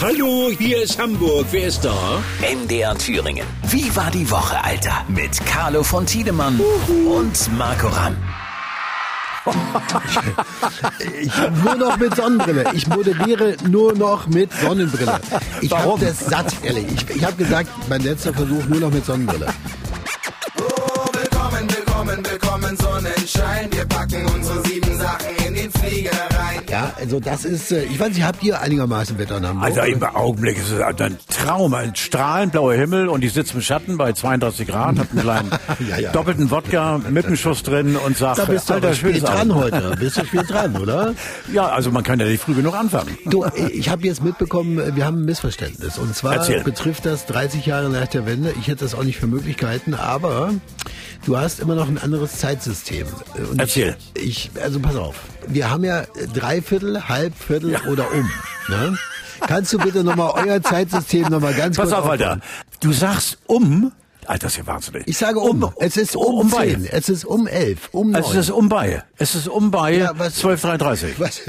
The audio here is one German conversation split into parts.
Hallo, hier ist Hamburg. Wer ist da? MDR Thüringen. Wie war die Woche, Alter? Mit Carlo von Tiedemann und Marco Ramm. Ich nur noch mit Sonnenbrille. Ich moderiere nur noch mit Sonnenbrille. Ich habe das satt, ehrlich. Ich, ich habe gesagt, mein letzter Versuch nur noch mit Sonnenbrille. Willkommen, willkommen, willkommen, Sonnenschein. Wir packen unsere sieben Sachen Flieger rein. Ja, also das ist, äh, ich weiß nicht, habt ihr einigermaßen Wetter in Hamburg? Also im Augenblick ist es ein Traum, ein strahlend blauer Himmel und ich sitze im Schatten bei 32 Grad, hab einen kleinen Ja, ja. doppelten Wodka mit einem Schuss drin und sag, da bist du schönes spät dran Abend. heute. Bist du spät dran, oder? Ja, also man kann ja nicht früh genug anfangen. Du, ich habe jetzt mitbekommen, wir haben ein Missverständnis. Und zwar Erzähl. betrifft das 30 Jahre nach der Wende. Ich hätte das auch nicht für möglich gehalten, aber du hast immer noch ein anderes Zeitsystem. Und Erzähl. Ich, ich, also pass auf. Wir haben ja Dreiviertel, Halbviertel oder um. Ne? Kannst du bitte nochmal euer Zeitsystem nochmal ganz Pass kurz auf, Alter. Du sagst um, Alter, das ist ja wahnsinnig. Ich sage um. es ist um, um bei. 10. Es ist um 11. Um 9. Also es ist um bei. Es ist um bei Ja, was- 12.33 was,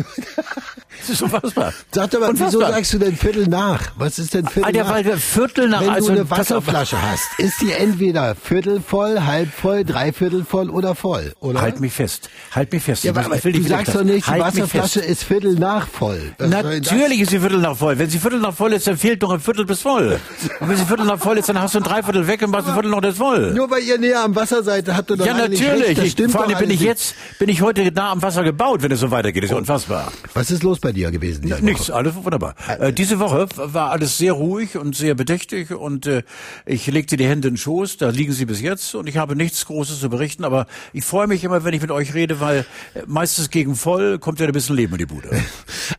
Es ist unfassbar. Sag doch mal, wieso Unfassbar. sagst du denn Viertel nach? Was ist denn Viertel Alter, nach? weil wir Viertel nach Wenn also du eine. Wasserflasche hast, ist die entweder viertel voll, halb voll, dreiviertel voll oder voll, oder? Halt mich fest. Halt mich fest. ja, Ich aber will du sagst doch nicht, die halt Wasserflasche ist viertel nach voll. Denn Natürlich ist sie Viertel nach voll. Wenn sie Viertel nach voll ist, dann fehlt noch ein Viertel bis voll. Und wenn sie Viertel nach voll ist, dann hast du ein Dreiviertel weg und machst ein Viertel noch das voll. Das? Nur weil ihr näher am Wasser seid, habt ihr doch Ja, natürlich. Recht. Das Ich, stimmt vor doch allem bin ich jetzt, bin ich heute nah am Wasser gebaut, wenn es so weitergeht. Das ist ja unfassbar. Was ist los bei dir gewesen? diese Woche? Nichts, alles wunderbar. Äh, diese Woche war alles sehr ruhig und sehr bedächtig und äh, ich legte die Hände in den Schoß, da liegen sie bis jetzt und ich habe nichts Großes zu berichten, aber ich freue mich immer, wenn ich mit euch rede, weil äh, meistens gegen voll kommt ja ein bisschen Leben in die Bude.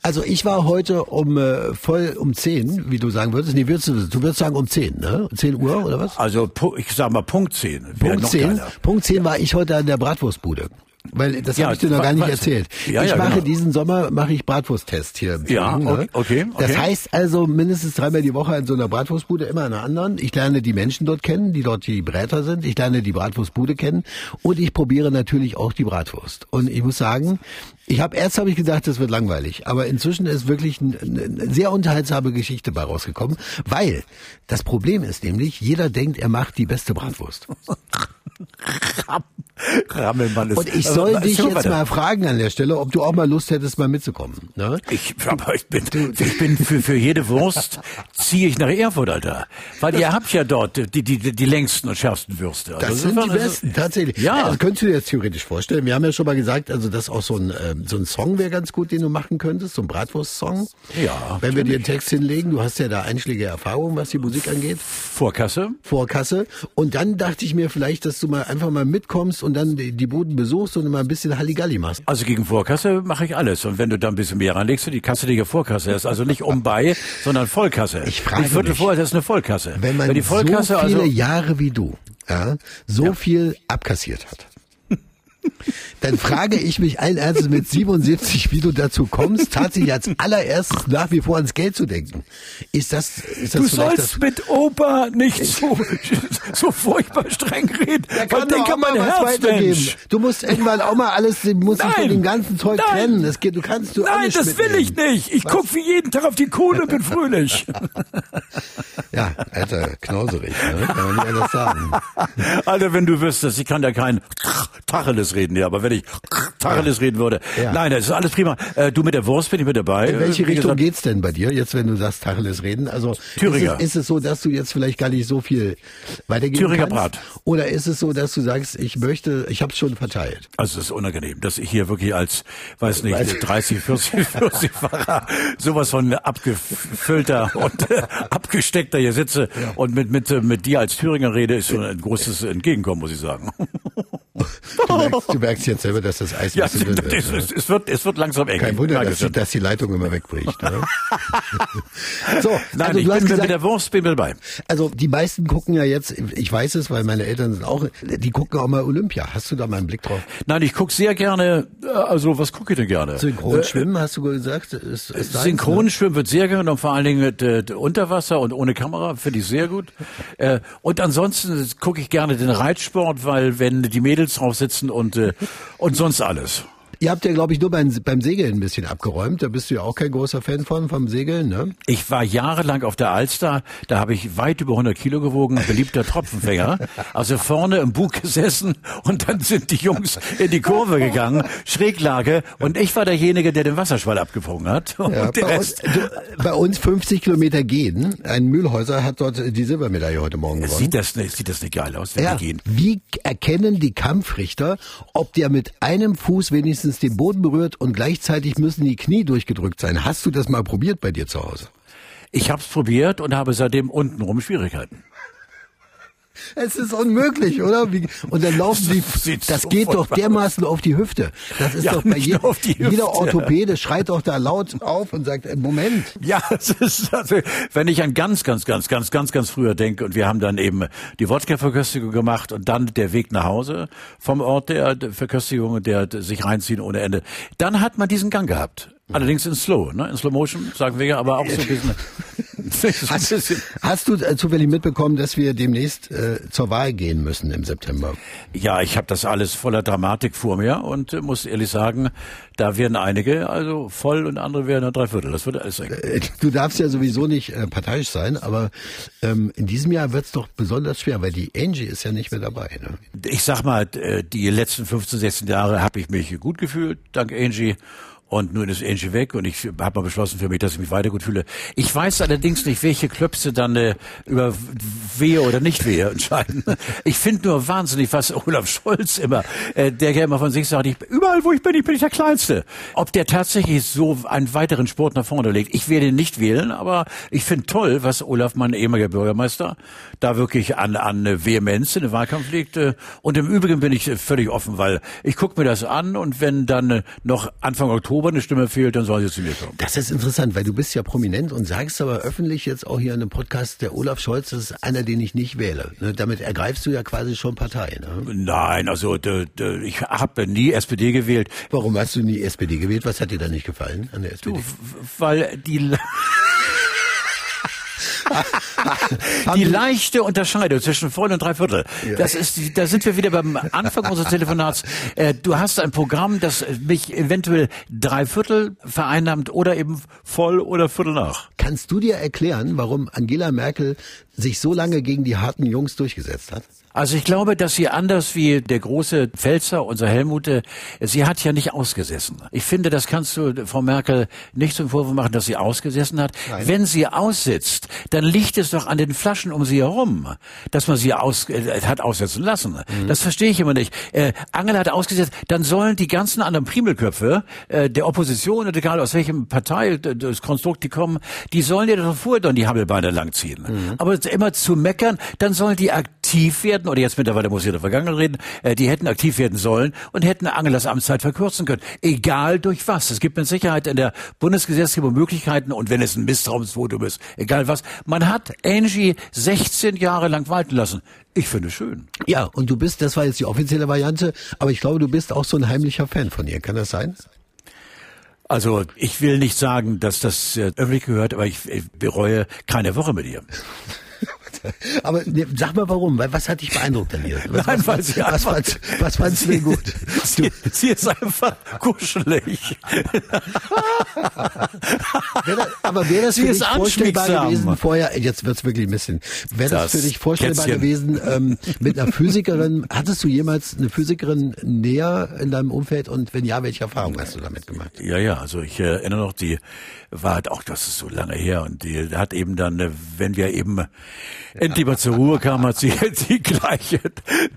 Also ich war heute um äh, voll um 10, wie du sagen würdest. Nee, würdest du, du würdest sagen um 10, ne? 10 Uhr oder was? Also ich sag mal Punkt 10. Wäre Punkt noch 10, geiler. Punkt 10 war ich heute an der Bratwurstbude. Weil das Ja, habe ich dir noch gar nicht erzählt. Ja, ich ja, mache genau. diesen Sommer mache ich Bratwursttest hier. Ja, Thüringen, ne? okay, okay, Das okay. heißt also mindestens dreimal die Woche in so einer Bratwurstbude, immer in einer anderen. Ich lerne die Menschen dort kennen, die dort die Bräter sind. Ich lerne die Bratwurstbude kennen und ich probiere natürlich auch die Bratwurst. Und ich muss sagen, ich habe erst habe ich gedacht, das wird langweilig, aber inzwischen ist wirklich ein- eine sehr unterhaltsame Geschichte bei rausgekommen, weil das Problem ist nämlich, jeder denkt, er macht die beste Bratwurst. Rammelmann ist. Und ich Also, soll dich erzähl jetzt weiter. mal fragen an der Stelle, ob du auch mal Lust hättest, mal mitzukommen. Ne? Ich, aber ich bin, ich bin für, für jede Wurst ziehe ich nach Erfurt, Alter. Weil ihr habt ja dort die, die, die, längsten und schärfsten Würste. Also Das sind die ist besten, tatsächlich. Ja. Also könntest du dir jetzt theoretisch vorstellen. Wir haben ja schon mal gesagt, also das auch so ein, ähm, so ein Song wäre ganz gut, den du machen könntest, so ein Bratwurst-Song. Ja, Wenn wir dir einen Text hinlegen, du hast ja da einschlägige Erfahrungen, was die Musik angeht. Vorkasse. Vorkasse. Und dann dachte ich mir vielleicht, dass du mal einfach mal mitkommst und dann die, die Buden besuchst und mal ein bisschen Halligalli machst. Also gegen Vorkasse mache ich alles. Und wenn du da ein bisschen mehr reinlegst, die kasselige Vorkasse ist also nicht um bei, sondern Vollkasse. Ich frage Nicht Viertel mich, vor, das ist eine Vollkasse. Wenn man die Vollkasse so viele also Jahre wie du ja, so viel abkassiert hat, dann frage ich mich allen Ernstes mit 77, wie du dazu kommst, tatsächlich als allererstes nach wie vor ans Geld zu denken. Ist das, ist das Du sollst mit Opa nicht so, so furchtbar streng reden. Weil kann doch denk auch an mal mein was Herz, weitergeben. Mensch. Du musst irgendwann auch mal alles, du musst dich von dem ganzen Zeug Nein. trennen. Das geht, du kannst du Nein, alles das will ich mitnehmen. nicht. Ich guck wie jeden Tag auf die Kohle und bin fröhlich. Ja, alter, knauserig, ne? kann man nicht anders sagen. Alter, wenn du wüsstest, ich kann da kein Tacheles reden, ja, aber wenn ich Tacheles reden würde. Ja. Nein, das ist alles prima. Äh, du mit der Wurst bin ich mit dabei. In welche Äh, wie Richtung gesagt, geht's denn bei dir, jetzt wenn du sagst Tacheles reden? Also Thüringer. Ist es, ist es so, dass du jetzt vielleicht gar nicht so viel weitergeben Thüringer kannst? Brat. Oder ist es so, dass du sagst, ich möchte, ich habe es schon verteilt? Also es ist unangenehm, dass ich hier wirklich als, weiß nicht, 30, 40, 40-facher sowas von abgefüllter und abgesteckter hier sitze und mit, mit, mit dir als Thüringer rede, ist schon ein großes Entgegenkommen, muss ich sagen. Du merkst, du merkst jetzt selber, dass das Eis Ja, ein bisschen dünn es, wird. es, es, wird, es wird langsam eng. Kein Wunder, dass, dass die Leitung immer wegbricht. Ne? so, Nein, also ich du hast bin mit gesagt, der Wurst bin mit dabei. also die meisten gucken ja jetzt, ich weiß es, weil meine Eltern sind auch, die gucken auch mal Olympia. Hast du da mal einen Blick drauf? Nein, ich guck sehr gerne, äh, also was gucke ich denn gerne? Synchronschwimmen, hast du gesagt? Ist, ist deins, Synchronschwimmen wird sehr gerne und vor allen Dingen mit äh, Unterwasser und ohne Kamera, finde ich sehr gut. Äh, und ansonsten gucke ich gerne den Reitsport, weil wenn die Mädels drauf sitzen und, äh, und sonst alles. Ihr habt ja, glaube ich, nur beim, beim Segeln ein bisschen abgeräumt. Da bist du ja auch kein großer Fan von, vom Segeln, ne? Ich war jahrelang auf der Alster, da habe ich weit über 100 Kilo gewogen, beliebter Tropfenfänger. Also vorne im Bug gesessen und dann sind die Jungs in die Kurve gegangen, Schräglage und ich war derjenige, der den Wasserschwall abgewogen hat. Ja, der bei, uns, du, bei uns 50 Kilometer gehen. Ein Mühlhäuser hat dort die Silbermedaille heute Morgen gewonnen. sieht das nicht, sieht das nicht geil aus, wenn Ja. die gehen. Wie erkennen die Kampfrichter, ob der mit einem Fuß wenigstens den Boden berührt und gleichzeitig müssen die Knie durchgedrückt sein? Hast du das mal probiert bei dir zu Hause? Ich habe es probiert und habe seitdem untenrum Schwierigkeiten. Es ist unmöglich, oder? Wie, und dann laufen sie, das so geht doch dermaßen auf die Hüfte. Das ist Ja, doch bei je, jeder Orthopäde schreit doch da laut auf und sagt, äh, Moment. Ja, es ist also, wenn ich an ganz, ganz, ganz, ganz, ganz, ganz früher denke und wir haben dann eben die Wodka-Verköstigung gemacht und dann der Weg nach Hause vom Ort der Verköstigung und der sich reinziehen ohne Ende. Dann hat man diesen Gang gehabt. Allerdings in Slow, ne? In Slow Motion, sagen wir ja, aber auch so ein bisschen. Hast, hast du äh, zufällig mitbekommen, dass wir demnächst äh, zur Wahl gehen müssen im September? Ja, ich habe das alles voller Dramatik vor mir und äh, muss ehrlich sagen, da werden einige also voll und andere werden drei Viertel. Das wird alles eng. Äh, Du darfst ja sowieso nicht äh, parteiisch sein, aber ähm, in diesem Jahr wird's doch besonders schwer, weil die Angie ist ja nicht mehr dabei. Ne? Ich sag mal, äh, die letzten 15, 16 Jahre habe ich mich gut gefühlt, dank Angie. Und nun ist Angie weg und ich habe mal beschlossen für mich, dass ich mich weiter gut fühle. Ich weiß allerdings nicht, welche Klöpse dann äh, über Wehe oder nicht Wehe entscheiden. Ich finde nur wahnsinnig, was Olaf Scholz immer, äh, der ja immer von sich sagt, ich, überall wo ich bin, ich bin ich der Kleinste. Ob der tatsächlich so einen weiteren Sport nach vorne legt, ich werde ihn nicht wählen, aber ich finde toll, was Olaf, mein ehemaliger Bürgermeister, da wirklich an, an Vehemenz in den Wahlkampf legt. äh, Und im Übrigen bin ich äh, völlig offen, weil ich gucke mir das an und wenn dann äh, noch Anfang Oktober eine Stimme fehlt, dann soll sie zu mir kommen. Das ist interessant, weil du bist ja prominent und sagst aber öffentlich jetzt auch hier in einem Podcast, der Olaf Scholz ist einer, den ich nicht wähle. Ne? Damit ergreifst du ja quasi schon Partei. Ne? Nein, also ich habe nie SPD gewählt, Warum hast du nie SPD gewählt? Was hat dir da nicht gefallen an der SPD? weil die die leichte Unterscheidung zwischen voll und dreiviertel. Das ist, da sind wir wieder beim Anfang unseres Telefonats. Äh, du hast ein Programm, das mich eventuell dreiviertel vereinnahmt oder eben voll oder viertel nach. Kannst du dir erklären, warum Angela Merkel sich so lange gegen die harten Jungs durchgesetzt hat? Also ich glaube, dass sie anders wie der große Pfälzer, unser Helmut, äh, sie hat ja nicht ausgesessen. Ich finde, das kannst du Frau Merkel nicht zum Vorwurf machen, dass sie ausgesessen hat. Wenn sie aussitzt, dann liegt es doch an den Flaschen um sie herum, dass man sie aus, äh, hat aussetzen lassen. Das verstehe ich immer nicht. Äh, Angela hat ausgesetzt, dann sollen die ganzen anderen Primelköpfe äh, der Opposition, egal aus welchem Partei, das Konstrukt die kommen, die sollen ja doch vorher dann die Hammelbeine langziehen. Aber immer zu meckern, dann sollen die aktiv werden, oder jetzt mittlerweile muss ich in der Vergangenheit reden, äh, die hätten aktiv werden sollen und hätten Angelas Amtszeit verkürzen können. Egal durch was. Es gibt mit Sicherheit in der Bundesgesetzgebung Möglichkeiten und wenn es ein Misstrauensvotum ist, egal was. Man hat Angie 16 Jahre lang walten lassen. Ich finde es schön. Ja, und du bist, das war jetzt die offizielle Variante, aber ich glaube, du bist auch so ein heimlicher Fan von ihr. Kann das sein? Also ich will nicht sagen, dass das äh, öffentlich gehört, aber ich, ich bereue keine Woche mit ihr. Aber ne, sag mal warum, weil was hat dich beeindruckt an ihr? Was, Nein, was, weil was, sie was, was fandst du denn gut? Sie, sie ist einfach kuschelig. Wär das, aber wäre das Sie für ist dich vorstellbar gewesen vorher, jetzt wird's wirklich ein bisschen, wäre das, Das für dich vorstellbar Kätzchen. gewesen, ähm, mit einer Physikerin, hattest du jemals eine Physikerin näher in deinem Umfeld und wenn ja, welche Erfahrungen hast du damit gemacht? Ja, ja, also ich äh, erinnere noch, die war halt auch, das ist so lange her und die hat eben dann, äh, wenn wir eben endlich mal zur Ruhe kamen, hat sie die gleiche,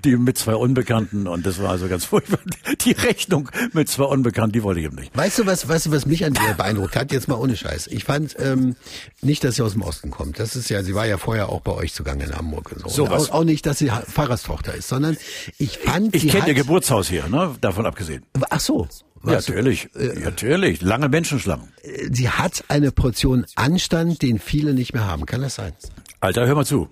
die mit zwei Unbekannten und das war also ganz furchtbar. Die Rechnung mit zwei Unbekannten, die wollte ich eben nicht. Weißt du, was, weißt du, was mich an dir beeindruckt hat? Jetzt mal ohne Scheiß. Ich fand ähm, nicht, dass sie aus dem Osten kommt. Das ist ja, sie war ja vorher auch bei euch zugange in Hamburg und so. So und was. auch, auch nicht, dass sie Pfarrerstochter ist, sondern ich fand, Ich sie kenne ihr Geburtshaus hier, ne? davon abgesehen. Ach so. Ja, Weißt du, natürlich, natürlich. Lange Menschenschlangen. Sie hat eine Portion Anstand, den viele nicht mehr haben. Kann das sein? Alter, hör mal zu.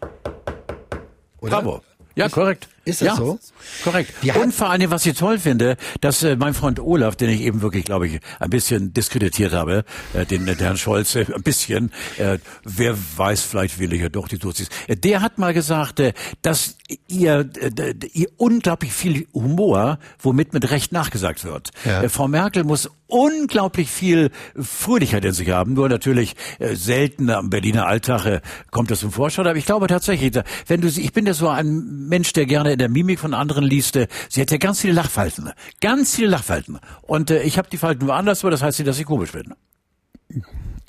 Oder? Bravo. Ja, korrekt. Ist das ja, so? Korrekt. Hat- und vor allem, was ich toll finde, dass äh, mein Freund Olaf, den ich eben wirklich, glaube ich, ein bisschen diskreditiert habe, äh, den, den Herrn Scholz, äh, ein bisschen, äh, wer weiß, vielleicht will ich ja doch die Tutsis. Äh, der hat mal gesagt, äh, dass ihr, äh, ihr unglaublich viel Humor, womit mit Recht nachgesagt wird. Ja. Äh, Frau Merkel muss unglaublich viel Fröhlichkeit in sich haben. Nur natürlich äh, selten am Berliner Alltag äh, kommt das zum Vorschein. Aber ich glaube tatsächlich, wenn du sie, ich bin ja so ein Mensch, der gerne in der Mimik von anderen liest. Äh, sie hat ja ganz viele Lachfalten, ganz viele Lachfalten. Und äh, ich habe die Falten woanders, aber das heißt nicht, dass ich komisch bin.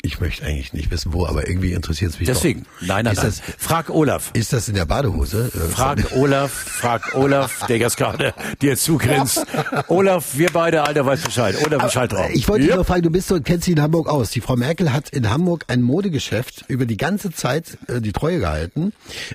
Ich möchte eigentlich nicht wissen, wo, aber irgendwie interessiert es mich Deswegen, doch. nein, nein, ist nein. Das, Frag Olaf. ist das in der Badehose? Äh, Frag Olaf, frag Olaf, der jetzt gerade dir zugrinst. Olaf, wir beide, Alter, weißt Bescheid. Olaf, Bescheid drauf. Ich wollte dich Ja. nur fragen, du bist so, kennst dich in Hamburg aus. Die Frau Merkel hat in Hamburg ein Modegeschäft über die ganze Zeit äh, die Treue gehalten.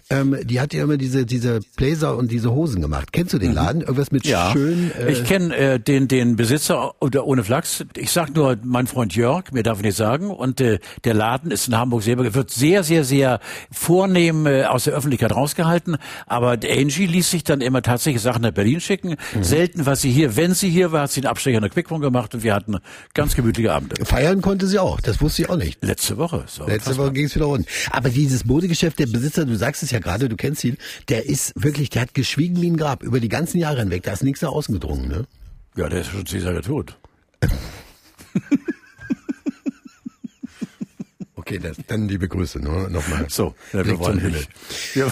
Ähm, die hat ja immer diese, diese Blazer und diese Hosen gemacht. Kennst du den Laden? Irgendwas mit Mhm. Ja, schön... Äh, ich kenne äh, den den Besitzer oder ohne Flachs. Ich sag nur mein Freund Jörg, mir darf ich nicht sagen. Und äh, der Laden ist in Hamburg selber wird sehr sehr sehr vornehm äh, aus der Öffentlichkeit rausgehalten. Aber Angie ließ sich dann immer tatsächlich Sachen nach Berlin schicken. Mhm. Selten war sie hier. Wenn sie hier war, hat sie einen Abstecher in der Quickborn gemacht und wir hatten ganz gemütliche Abende. Feiern konnte sie auch. Das wusste ich auch nicht. Letzte Woche. So, Letzte Woche ging es wieder rund. Aber dieses Modegeschäft, der Besitzer, du sagst es ja gerade, du kennst ihn, der ist wirklich, der hat geschwiegen wie ein Grab über die ganzen Jahre hinweg. Da ist nichts nach außen gedrungen, ne? Ja, der ist schon Jahre tot. Okay, das, dann liebe Grüße ne? nochmal. So, ja, wir wollen. Himmel. Wir,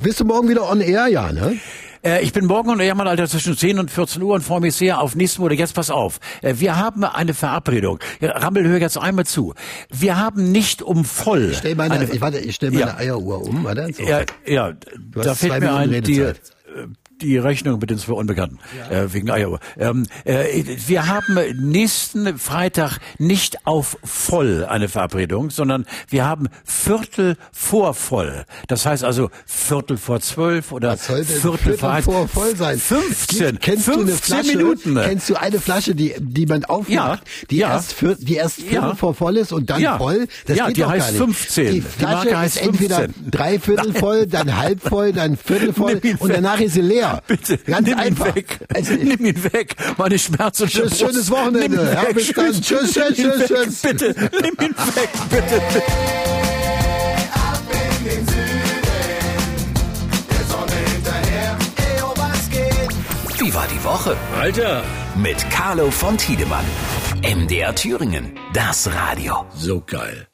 Bist du morgen wieder on air, ja, ne? Äh, ich bin morgen und Ehrmann, Alter, zwischen 10 und 14 Uhr und freue mich sehr auf nächsten Monat. Jetzt pass auf. Äh, wir haben eine Verabredung. Ja, Rammel, hör jetzt einmal zu. Wir haben nicht um voll. Stell meine, eine, ich, warte, ich stell meine Ja. Eieruhr um, warte. So. ja, ja, da hast fällt zwei mir Minuten ein, die, Redezeit. äh, die Rechnung mit den zwei Unbekannten, äh, wegen Iowa. Ähm, äh, wir haben nächsten Freitag nicht auf voll eine Verabredung, sondern wir haben Viertel vor voll. Das heißt also Viertel vor zwölf oder Viertel, Viertel vor, vor voll sein? 15, Kennst 15 du eine Flasche, Minuten. Kennst du eine Flasche, die, die man aufmacht, Ja, die ja. erst für, die erst Viertel Ja. vor voll ist und dann Ja. voll? Das Ja, geht die doch heißt gar nicht. 15. Die Die Flasche ist heißt entweder 15. drei Viertel voll, dann halb voll, dann Viertel voll und danach ist sie leer. Bitte, Ganz nimm einfach. ihn weg. Also, nimm ihn weg. Meine Schmerzen. Tschüss, schönes Wochenende. Nimm ihn Ja, bis dann. Tschüss, tschüss, tschüss, tschüss. Bitte, nimm ihn weg, bitte. Wie war die Woche? Alter, Mit Carlo von Tiedemann. MDR Thüringen. Das Radio. so geil.